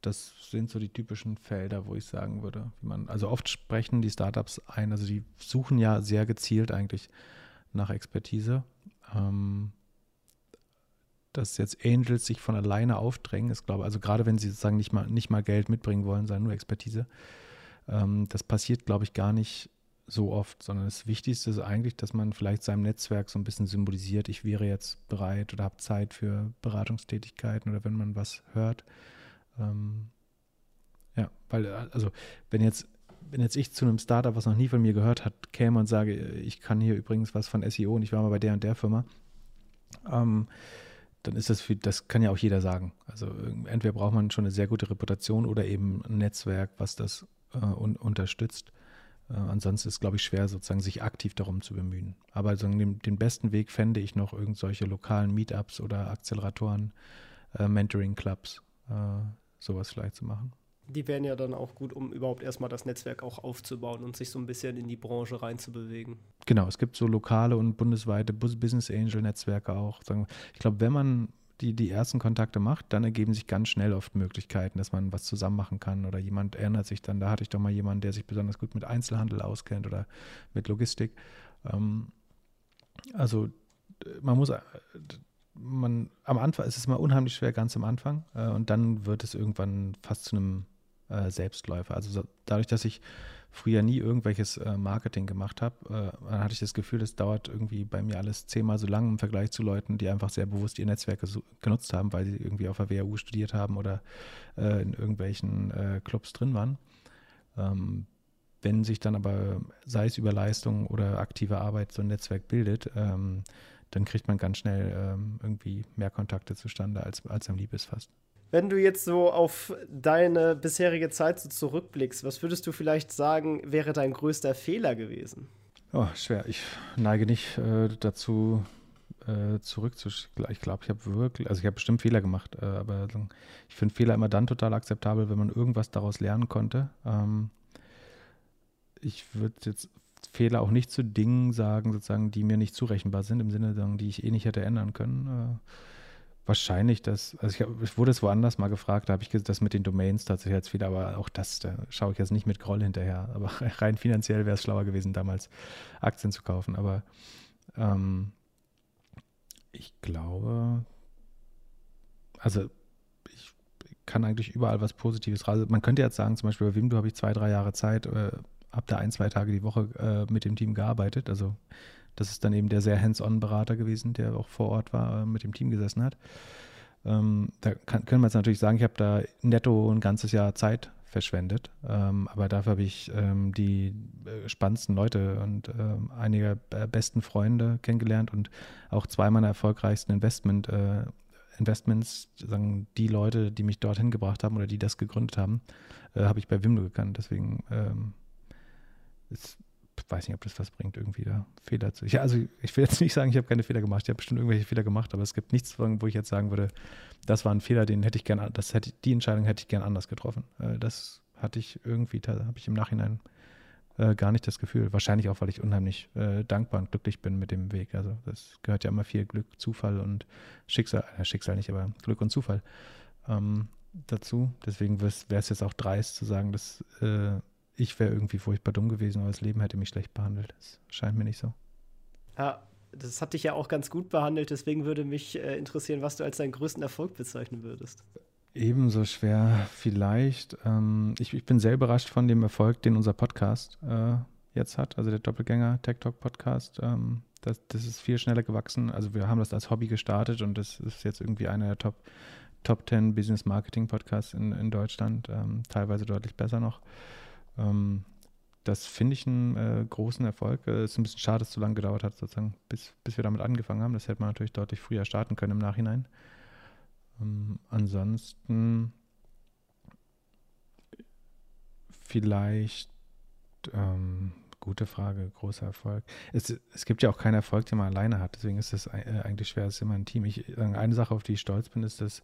das sind so die typischen Felder, wo ich sagen würde, wie man, also oft sprechen die Startups ein, also die suchen ja sehr gezielt eigentlich nach Expertise. Ähm, dass jetzt Angels sich von alleine aufdrängen, ist, glaube also gerade wenn sie sozusagen nicht mal, nicht mal Geld mitbringen wollen, sondern nur Expertise, ähm, das passiert, glaube ich, gar nicht so oft, sondern das Wichtigste ist eigentlich, dass man vielleicht seinem Netzwerk so ein bisschen symbolisiert, ich wäre jetzt bereit oder habe Zeit für Beratungstätigkeiten oder wenn man was hört. Ähm, ja, weil, also wenn jetzt, wenn jetzt ich zu einem Startup, was noch nie von mir gehört hat, käme und sage, ich kann hier übrigens was von SEO und ich war mal bei der und der Firma, ähm, dann ist das für, das kann ja auch jeder sagen. Also entweder braucht man schon eine sehr gute Reputation oder eben ein Netzwerk, was das äh, un unterstützt. Äh, ansonsten ist glaube ich, schwer, sozusagen sich aktiv darum zu bemühen. Aber also den, den, besten Weg fände ich noch irgendwelche lokalen Meetups oder Acceleratoren, äh, Mentoring-Clubs, äh, sowas vielleicht zu machen die wären ja dann auch gut, um überhaupt erstmal das Netzwerk auch aufzubauen und sich so ein bisschen in die Branche reinzubewegen. Genau, es gibt so lokale und bundesweite Business Angel Netzwerke auch. Ich glaube, wenn man die, die ersten Kontakte macht, dann ergeben sich ganz schnell oft Möglichkeiten, dass man was zusammen machen kann oder jemand erinnert sich dann, da hatte ich doch mal jemanden, der sich besonders gut mit Einzelhandel auskennt oder mit Logistik. Ähm, also man muss, man, am Anfang ist es mal unheimlich schwer, ganz am Anfang äh, und dann wird es irgendwann fast zu einem äh, Selbstläufer. Also so, dadurch, dass ich früher nie irgendwelches äh, Marketing gemacht habe, äh, hatte ich das Gefühl, es dauert irgendwie bei mir alles zehnmal so lang im Vergleich zu Leuten, die einfach sehr bewusst ihr Netzwerke so, genutzt haben, weil sie irgendwie auf der WHU studiert haben oder äh, in irgendwelchen äh, Clubs drin waren. Ähm, wenn sich dann aber, sei es über Leistung oder aktive Arbeit, so ein Netzwerk bildet, ähm, dann kriegt man ganz schnell ähm, irgendwie mehr Kontakte zustande, als, als einem lieb ist fast Wenn du jetzt so auf deine bisherige Zeit so zurückblickst, was würdest du vielleicht sagen, wäre dein größter Fehler gewesen? Oh, schwer. Ich neige nicht äh, dazu, äh, zurückzuschlagen. Ich glaube, ich habe wirklich, also ich habe bestimmt Fehler gemacht, äh, aber ich finde Fehler immer dann total akzeptabel, wenn man irgendwas daraus lernen konnte. Ähm, ich würde jetzt Fehler auch nicht zu Dingen sagen, sozusagen, die mir nicht zurechenbar sind, im Sinne, die ich eh nicht hätte ändern können. Äh, wahrscheinlich das, also ich, hab, ich, wurde es woanders mal gefragt, da habe ich das mit den Domains tatsächlich als Fehler, aber auch das, da schaue ich jetzt nicht mit Groll hinterher. Aber rein finanziell wäre es schlauer gewesen, damals Aktien zu kaufen. Aber ähm, ich glaube, also ich kann eigentlich überall was Positives raus. Man könnte jetzt sagen, zum Beispiel bei Wimdu habe ich zwei, drei Jahre Zeit, äh, habe da ein, zwei Tage die Woche äh, mit dem Team gearbeitet. Also das ist dann eben der sehr hands-on-Berater gewesen, der auch vor Ort war, äh, mit dem Team gesessen hat. Ähm, da kann, können wir jetzt natürlich sagen, ich habe da netto ein ganzes Jahr Zeit verschwendet. Ähm, aber dafür habe ich ähm, die äh, spannendsten Leute und ähm, einige äh, besten Freunde kennengelernt und auch zwei meiner erfolgreichsten Investment, äh, Investments, sagen die Leute, die mich dorthin gebracht haben oder die das gegründet haben, äh, habe ich bei Wimdo gekannt. Deswegen ähm, ist weiß nicht, ob das was bringt, irgendwie da Fehler zu. Ja, also ich will jetzt nicht sagen, ich habe keine Fehler gemacht. Ich habe bestimmt irgendwelche Fehler gemacht, aber es gibt nichts, wo ich jetzt sagen würde, das war ein Fehler, den hätte ich gerne, das hätte die Entscheidung hätte ich gern anders getroffen. Äh, das hatte ich irgendwie, da habe ich im Nachhinein äh, gar nicht das Gefühl. Wahrscheinlich auch, weil ich unheimlich äh, dankbar und glücklich bin mit dem Weg. Also das gehört ja immer viel Glück, Zufall und Schicksal, Schicksal nicht, aber Glück und Zufall ähm, dazu. Deswegen wäre es jetzt auch dreist zu sagen, dass ich wäre irgendwie furchtbar dumm gewesen, aber das Leben hätte mich schlecht behandelt. Das scheint mir nicht so. Ja, das hat dich ja auch ganz gut behandelt, deswegen würde mich äh, interessieren, was du als deinen größten Erfolg bezeichnen würdest. Ebenso schwer vielleicht. Ähm, ich, ich, bin sehr überrascht von dem Erfolg, den unser Podcast äh, jetzt hat, also der Doppelgänger Tech Talk Podcast. Ähm, das, das ist viel schneller gewachsen. Also wir haben das als Hobby gestartet und das ist jetzt irgendwie einer der Top, Top 10 Business Marketing Podcasts in, in Deutschland, ähm, teilweise deutlich besser noch. Ähm, das finde ich einen äh, großen Erfolg. Es ist ein bisschen schade, dass es so lange gedauert hat, sozusagen, bis, bis wir damit angefangen haben. Das hätte man natürlich deutlich früher starten können im Nachhinein. Ähm, ansonsten vielleicht, ähm, gute Frage, großer Erfolg. Es, es gibt ja auch keinen Erfolg, den man alleine hat. Deswegen ist es äh, eigentlich schwer. Es ist immer ein Team. Ich, eine Sache, auf die ich stolz bin, ist, dass äh,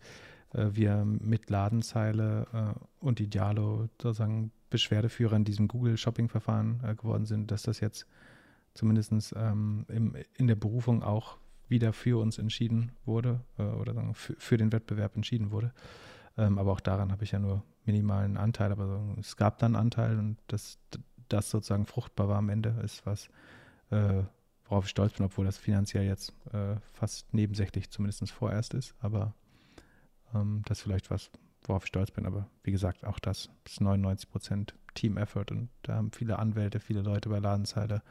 wir mit Ladenzeile äh, und Idealo sozusagen Beschwerdeführer in diesem Google-Shopping-Verfahren äh, geworden sind, dass das jetzt zumindest ähm, im, in der Berufung auch wieder für uns entschieden wurde äh, oder sagen, für, für, den Wettbewerb entschieden wurde. Ähm, aber auch daran habe ich ja nur minimalen Anteil, aber so, es gab dann Anteil und das, das sozusagen fruchtbar war am Ende, ist was, äh, worauf ich stolz bin, obwohl das finanziell jetzt äh, fast nebensächlich zumindest vorerst ist. Aber ähm, das ist vielleicht was, worauf ich stolz bin. Aber wie gesagt, auch das ist 99 Prozent Team-Effort und da haben viele Anwälte, viele Leute bei Ladenzeile,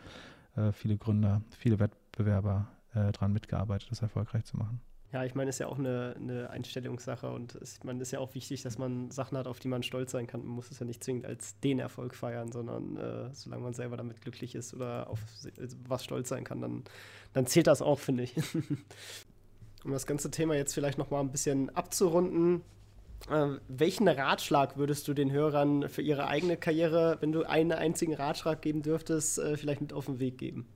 äh, viele Gründer, viele Wettbewerber äh, dran mitgearbeitet, das erfolgreich zu machen. Ja, ich meine, es ist ja auch eine, eine Einstellungssache und es, meine, ist ja auch wichtig, dass man Sachen hat, auf die man stolz sein kann. Man muss es ja nicht zwingend als den Erfolg feiern, sondern äh, solange man selber damit glücklich ist oder auf was stolz sein kann, dann, dann zählt das auch, finde ich. um das ganze Thema jetzt vielleicht noch mal ein bisschen abzurunden, äh, welchen Ratschlag würdest du den Hörern für ihre eigene Karriere, wenn du einen einzigen Ratschlag geben dürftest, äh, vielleicht mit auf den Weg geben?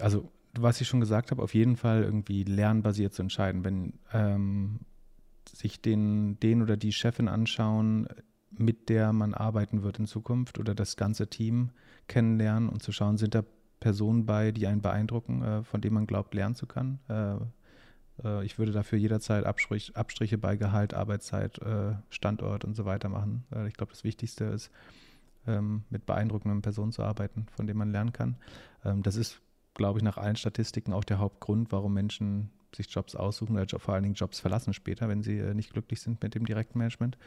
Also, was ich schon gesagt habe, auf jeden Fall irgendwie lernbasiert zu entscheiden. Wenn ähm, sich den, den oder die Chefin anschauen, mit der man arbeiten wird in Zukunft oder das ganze Team kennenlernen und zu schauen, sind da Personen bei, die einen beeindrucken, äh, von denen man glaubt, lernen zu können. Äh, äh, ich würde dafür jederzeit Abstrich, Abstriche bei Gehalt, Arbeitszeit, Standort und so weiter machen. ich glaube, das Wichtigste ist, ähm, mit beeindruckenden Personen zu arbeiten, von denen man lernen kann. Ähm, das ist, glaube ich, nach allen Statistiken auch der Hauptgrund, warum Menschen sich Jobs aussuchen oder vor allen Dingen Jobs verlassen später, wenn sie äh, nicht glücklich sind mit dem direkten Management.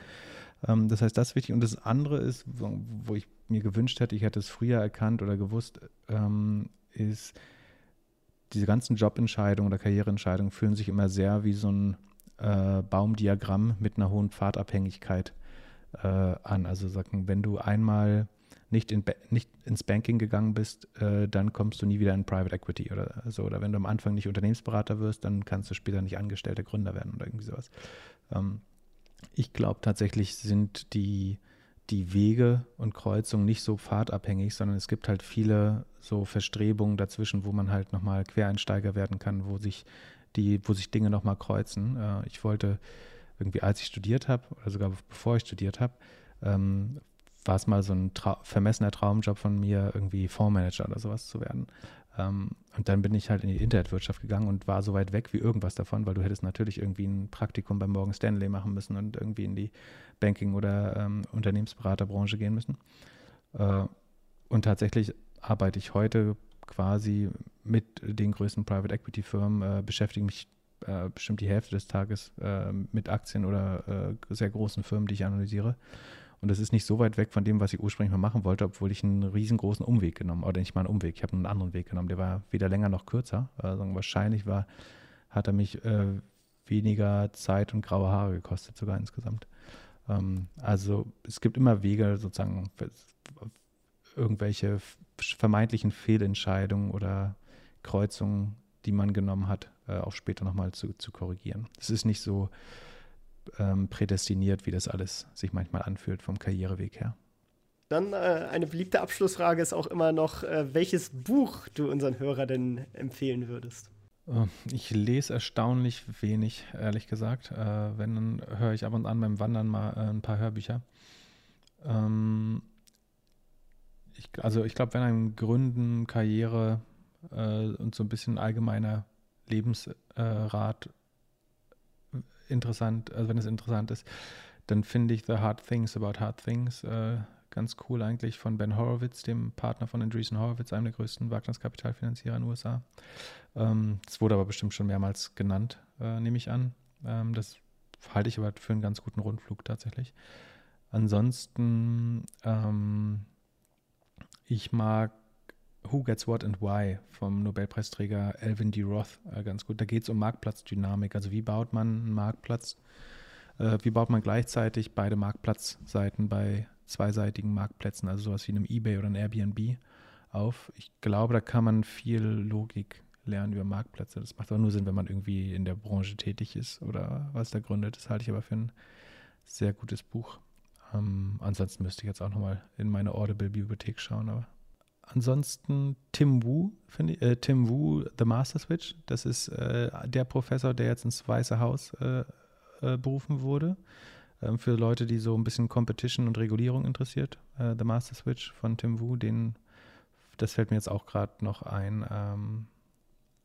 Ähm, das heißt, das ist wichtig. Und das andere ist, wo ich mir gewünscht hätte, ich hätte es früher erkannt oder gewusst, ist, diese ganzen Jobentscheidungen oder Karriereentscheidungen fühlen sich immer sehr wie so ein äh, Baumdiagramm mit einer hohen Pfadabhängigkeit äh, an. Also sagen, wenn du einmal nicht, in, nicht ins Banking gegangen bist, äh, dann kommst du nie wieder in Private Equity oder so. Oder wenn du am Anfang nicht Unternehmensberater wirst, dann kannst du später nicht angestellter Gründer werden oder irgendwie sowas. Ähm, ich glaube tatsächlich sind die, die Wege und Kreuzungen nicht so pfadabhängig, sondern es gibt halt viele so Verstrebungen dazwischen, wo man halt nochmal Quereinsteiger werden kann, wo sich die, wo sich Dinge nochmal kreuzen. Äh, ich wollte irgendwie, als ich studiert habe, oder sogar bevor ich studiert habe, ähm, war es mal so ein Trau vermessener Traumjob von mir, irgendwie Fondsmanager oder sowas zu werden. Ähm, und dann bin ich halt in die Internetwirtschaft gegangen und war so weit weg wie irgendwas davon, weil du hättest natürlich irgendwie ein Praktikum bei Morgan Stanley machen müssen und irgendwie in die Banking- oder ähm, Unternehmensberaterbranche gehen müssen. Äh, und tatsächlich arbeite ich heute quasi mit den größten Private Equity Firmen, äh, beschäftige mich äh, bestimmt die Hälfte des Tages äh, mit Aktien oder äh, sehr großen Firmen, die ich analysiere. Und das ist nicht so weit weg von dem, was ich ursprünglich mal machen wollte, obwohl ich einen riesengroßen Umweg genommen Oder nicht mal einen Umweg, ich habe einen anderen Weg genommen. Der war weder länger noch kürzer. Also wahrscheinlich war, hat er mich äh, weniger Zeit und graue Haare gekostet, sogar insgesamt. Ähm, also es gibt immer Wege, sozusagen irgendwelche vermeintlichen Fehlentscheidungen oder Kreuzungen, die man genommen hat, äh, auch später nochmal zu, zu korrigieren. Es ist nicht so, ähm, prädestiniert, wie das alles sich manchmal anfühlt vom Karriereweg her. Dann äh, eine beliebte Abschlussfrage ist auch immer noch, äh, welches Buch du unseren Hörer denn empfehlen würdest? Äh, ich lese erstaunlich wenig, ehrlich gesagt. Äh, wenn, dann höre ich ab und an beim Wandern mal äh, ein paar Hörbücher. Ähm, ich, also ich glaube, wenn ein Gründen, Karriere äh, und so ein bisschen allgemeiner Lebensrat interessant, also wenn es interessant ist, dann finde ich The Hard Things About Hard Things äh, ganz cool eigentlich von Ben Horowitz, dem Partner von Andreessen Horowitz, einem der größten Wagniskapitalfinanzierer in den USA. Ähm, das wurde aber bestimmt schon mehrmals genannt, äh, nehme ich an. Ähm, das halte ich aber für einen ganz guten Rundflug tatsächlich. Ansonsten, ähm, ich mag Who Gets What and Why vom Nobelpreisträger Elvin D. Roth äh, ganz gut. Da geht es um Marktplatzdynamik. Also wie baut man einen Marktplatz? Äh, wie baut man gleichzeitig beide Marktplatzseiten bei zweiseitigen Marktplätzen, also sowas wie einem eBay oder einem Airbnb auf? Ich glaube, da kann man viel Logik lernen über Marktplätze. Das macht auch nur Sinn, wenn man irgendwie in der Branche tätig ist oder was da gründet. Das halte ich aber für ein sehr gutes Buch. Ähm, ansonsten müsste ich jetzt auch nochmal in meine Audible-Bibliothek schauen, aber ansonsten Tim Wu, finde ich, äh, Tim Wu, The Master Switch. Das ist äh, der Professor, der jetzt ins Weiße Haus äh, äh berufen wurde. Ähm, für Leute, die so ein bisschen Competition und Regulierung interessiert. Äh, The Master Switch von Tim Wu, den, das fällt mir jetzt auch gerade noch ein. Ähm,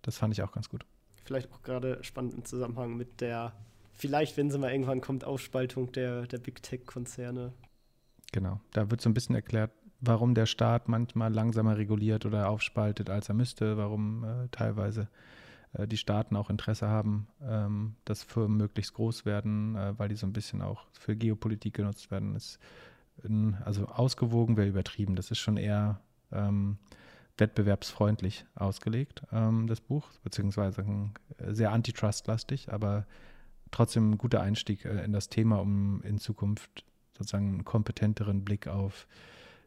das fand ich auch ganz gut. Vielleicht auch gerade spannend im Zusammenhang mit der, vielleicht, wenn sie mal irgendwann kommt, Aufspaltung der, der Big Tech-Konzerne. Genau, da wird so ein bisschen erklärt, warum der Staat manchmal langsamer reguliert oder aufspaltet, als er müsste, warum äh, teilweise äh, die Staaten auch Interesse haben, ähm, dass Firmen möglichst groß werden, äh, weil die so ein bisschen auch für Geopolitik genutzt werden. Ist in, also ausgewogen wäre übertrieben. Das ist schon eher ähm, wettbewerbsfreundlich ausgelegt, ähm, das Buch, beziehungsweise äh, sehr antitrust-lastig, aber trotzdem ein guter Einstieg äh, in das Thema, um in Zukunft sozusagen einen kompetenteren Blick auf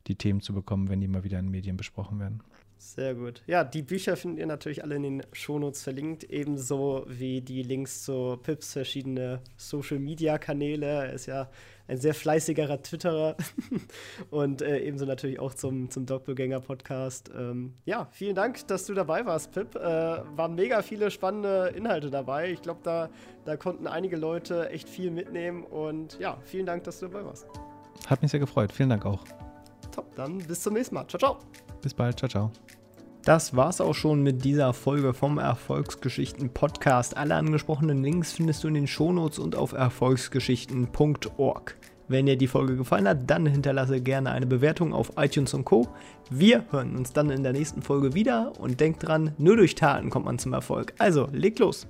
die Themen zu bekommen, wenn die mal wieder in Medien besprochen werden. Sehr gut. Ja, die Bücher findet ihr natürlich alle in den Shownotes verlinkt, ebenso wie die Links zu Pips verschiedene Social-Media-Kanäle. Er ist ja ein sehr fleißigerer Twitterer und äh, ebenso natürlich auch zum, zum Doppelgänger-Podcast. Ähm, ja, vielen Dank, dass du dabei warst, Pip. Äh, waren mega viele spannende Inhalte dabei. Ich glaube, da, da konnten einige Leute echt viel mitnehmen und ja, vielen Dank, dass du dabei warst. Hat mich sehr gefreut. Vielen Dank auch. Top, dann bis zum nächsten Mal. Ciao, ciao. Bis bald. Ciao, ciao. Das war's auch schon mit dieser Folge vom Erfolgsgeschichten Podcast. Alle angesprochenen Links findest du in den Shownotes und auf erfolgsgeschichten.org. Wenn dir die Folge gefallen hat, dann hinterlasse gerne eine Bewertung auf iTunes und Co. Wir hören uns dann in der nächsten Folge wieder und denk dran, nur durch Taten kommt man zum Erfolg. Also, leg los!